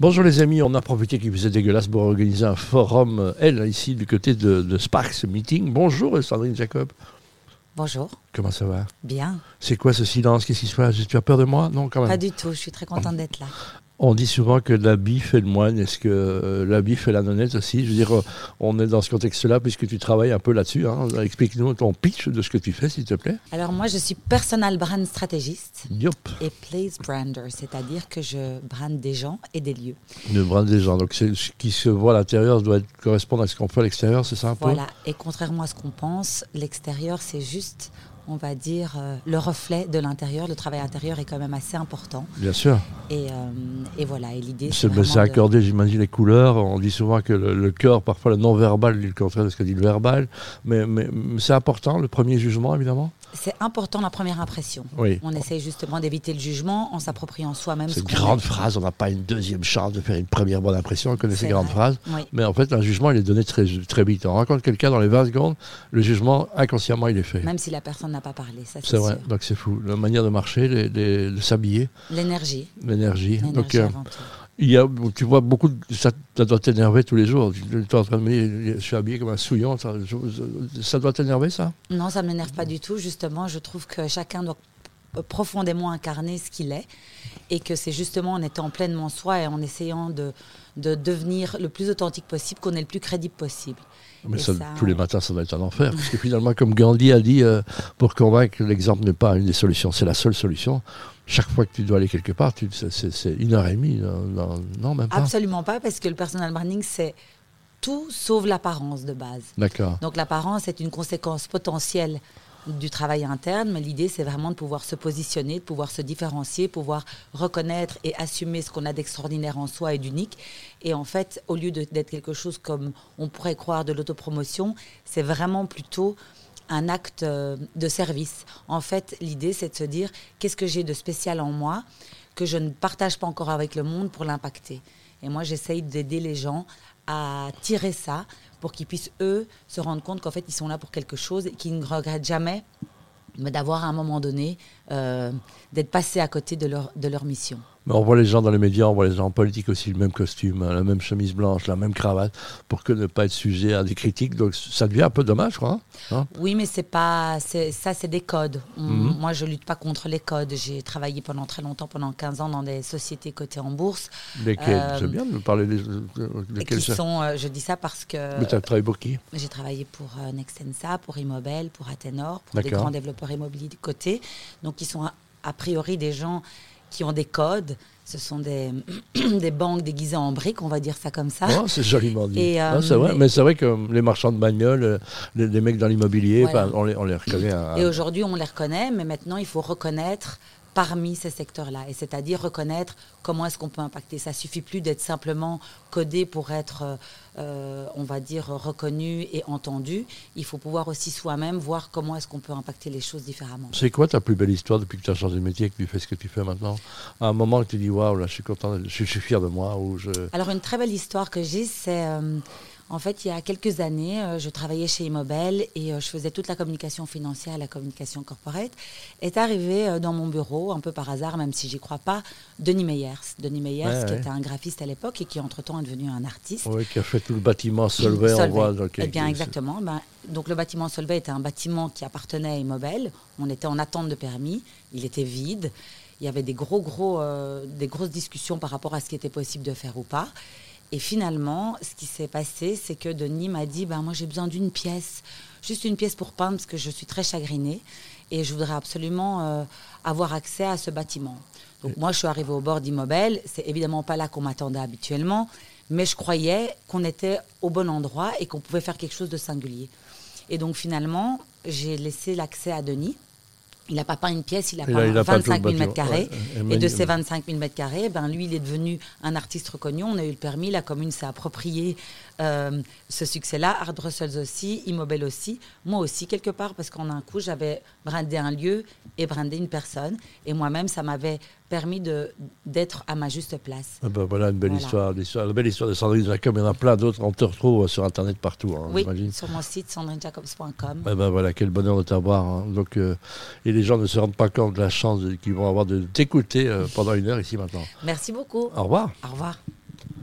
Bonjour les amis, on a profité qu'il faisait dégueulasse pour organiser un forum, euh, elle, ici, du côté de, de Sparks Meeting. Bonjour Sandrine Jacob. Bonjour. Comment ça va? Bien. C'est quoi ce silence? Qu'est-ce qui se passe? Tu as peur de moi? Non, quand même. Pas du tout, je suis très contente d'être là. On dit souvent que l'habit fait le moine. Est-ce que euh, l'habit fait la nonnette aussi? Je veux dire, euh, on est dans ce contexte-là puisque tu travailles un peu là-dessus. hein. Explique-nous ton pitch de ce que tu fais, s'il te plaît. Alors moi, je suis personal brand stratégiste et place brander, c'est-à-dire que je brande des gens et des lieux. le brin des gens. Donc c'est- ce qui se voit à l'intérieur doit correspondre à ce qu'on fait à l'extérieur, c'est ça un peu? Voilà. Et contrairement à ce qu'on pense, l'extérieur, c'est juste, on va dire, euh, le reflet de l'intérieur. Le travail intérieur est quand même assez important. Bien sûr. Et, euh, et voilà. Et l'idée, C'est de- accordé, j'imagine, les couleurs. On dit souvent que le, le cœur, parfois le non-verbal, dit le contraire de ce que dit le verbal. Mais c'est important, le premier jugement, évidemment? C'est important la première impression. Oui. On essaye justement d'éviter le jugement en s'appropriant soi-même C'est ce une grande phrase, on n'a pas une deuxième chance de faire une première bonne impression. On connaît ces grandes phrases. Oui. Mais en fait, un jugement, il est donné très, très vite. On rencontre quelqu'un dans les 20 secondes, le jugement, inconsciemment, il est fait. Même si la personne n'a pas parlé, ça C'est vrai, sûr. donc c'est fou. La manière de marcher, les- les- de s'habiller, L'énergie. l'énergie. Donc, euh, avant tout. Il y a, tu vois beaucoup ça, ça doit t'énerver tous les jours. Tu es en train de me je suis habillé comme un souillon. Ça, ça doit t'énerver, ça? Non, ça ne m'énerve pas du tout. Justement, je trouve que chacun doit profondément incarner ce qu'il est et que c'est justement en étant pleinement soi et en essayant de, de devenir le plus authentique possible qu'on est le plus crédible possible. Mais Et ça, ça, tous les matins, ça doit être un enfer. Parce que finalement, comme Gandhi a dit, euh, pour convaincre, l'exemple n'est pas une des solutions, c'est la seule solution. Chaque fois que tu dois aller quelque part, c'est- une heure et demie. Non, non, non, même pas. Absolument pas, parce que le personal branding, c'est tout sauf l'apparence de base. D'accord. Donc l'apparence est une conséquence potentielle du travail interne, mais l'idée c'est vraiment de pouvoir se positionner, de pouvoir se différencier, pouvoir reconnaître et assumer ce qu'on a d'extraordinaire en soi et d'unique. Et en fait, au lieu d'être quelque chose comme on pourrait croire de l'autopromotion, c'est vraiment plutôt un acte euh, de service. En fait, l'idée c'est de se dire qu'est-ce que j'ai de spécial en moi que je ne partage pas encore avec le monde pour l'impacter? Et moi, j'essaye d'aider les gens à tirer ça pour qu'ils puissent, eux, se rendre compte qu'en fait, ils sont là pour quelque chose et qu'ils ne regrettent jamais mais d'avoir à un moment donné, euh, d'être passé à côté de leur, de leur mission. Mais on voit les gens dans les médias, on voit les gens en politique aussi, le même costume, hein, la même chemise blanche, la même cravate, pour que ne pas être sujet à des critiques. Donc ça devient un peu dommage, je crois. hein. Oui, mais c'est pas, ça, c'est des codes. Mhm. Moi, je lutte pas contre les codes. J'ai travaillé pendant très longtemps, pendant 15 ans, dans des sociétés cotées en bourse, Lesquels Euh, C'est bien de parler des, qui ça- sont, euh, je dis ça parce que Mais tu as travaillé pour qui? J'ai travaillé pour euh, Nextensa, pour Immobel, pour Athénor, pour des grands développeurs immobiliers côté. Donc, ils sont a, a priori des gens qui ont des codes. Ce sont des, des banques déguisées en briques, on va dire ça comme ça. Oh, C'est joliment dit. Et, euh, Ah, c'est vrai. mais- Mais c'est vrai que les marchands de bagnoles, euh, les, les mecs dans l'immobilier, Voilà. on, les, on les reconnaît. à- Et aujourd'hui, on les reconnaît, mais maintenant, il faut reconnaître parmi ces secteurs-là, et c'est-à-dire reconnaître comment est-ce qu'on peut impacter. Ça suffit plus d'être simplement codé pour être, euh, euh, on va dire, reconnu et entendu. Il faut pouvoir aussi soi-même voir comment est-ce qu'on peut impacter les choses différemment. C'est quoi ta plus belle histoire depuis que tu as changé de métier, que tu fais ce que tu fais maintenant? À un moment que tu dis, waouh, là, je suis content, je, suis- je suis fier de moi, ou je... Alors, une très belle histoire que j'ai, c'est euh, en fait, il y a quelques années, euh, je travaillais chez Immobel et euh, je faisais toute la communication financière, la communication corporate. Est arrivé euh, dans mon bureau, un peu par hasard, même si j'y crois pas, Denis Meyers. Denis Meyers, Ouais, qui ouais. était un graphiste à l'époque et qui, entre-temps, est devenu un artiste. Oui, qui a fait tout le bâtiment Solvay, on Solvay. voit. donc, Eh bien, exactement. Ben, donc, le bâtiment Solvay était un bâtiment qui appartenait à Immobel. On était en attente de permis. Il était vide. Il y avait des, gros, gros, euh, des grosses discussions par rapport à ce qui était possible de faire ou pas. Et finalement, ce qui s'est passé, c'est que Denis m'a dit ben, Moi, j'ai besoin d'une pièce, juste une pièce pour peindre, parce que je suis très chagrinée. Et je voudrais absolument euh, avoir accès à ce bâtiment. Donc, moi, je suis arrivée au bord d'Immobel. C'est évidemment pas là qu'on m'attendait habituellement. Mais je croyais qu'on était au bon endroit et qu'on pouvait faire quelque chose de singulier. Et donc finalement, j'ai laissé l'accès à Denis. Il n'a pas peint une pièce, il a Il peint il a peint tout le 25 000 mètres carrés. ouais. Et de ces mani- 25 000 mètres carrés, ben, lui, il est devenu un artiste reconnu. On a eu le permis, la commune s'est approprié euh, ce succès-là. Art Brussels aussi, Immobel aussi, moi aussi, quelque part, parce qu'en un coup, j'avais brandé un lieu et brandé une personne. Et moi-même, ça m'avait permis de- d'être à ma juste place. Ah ben voilà une belle Voilà. histoire, La belle histoire de Sandrine Jacob, il y en a plein d'autres. On te retrouve sur Internet partout, hein, Oui, sur mon site sandrinejacobs.com. Eh ben voilà, quel bonheur de t'avoir. hein. Donc, euh, et les gens ne se rendent pas compte de la chance qu'ils vont avoir de t'écouter euh, pendant une heure ici maintenant. Merci beaucoup. Au revoir. Au revoir.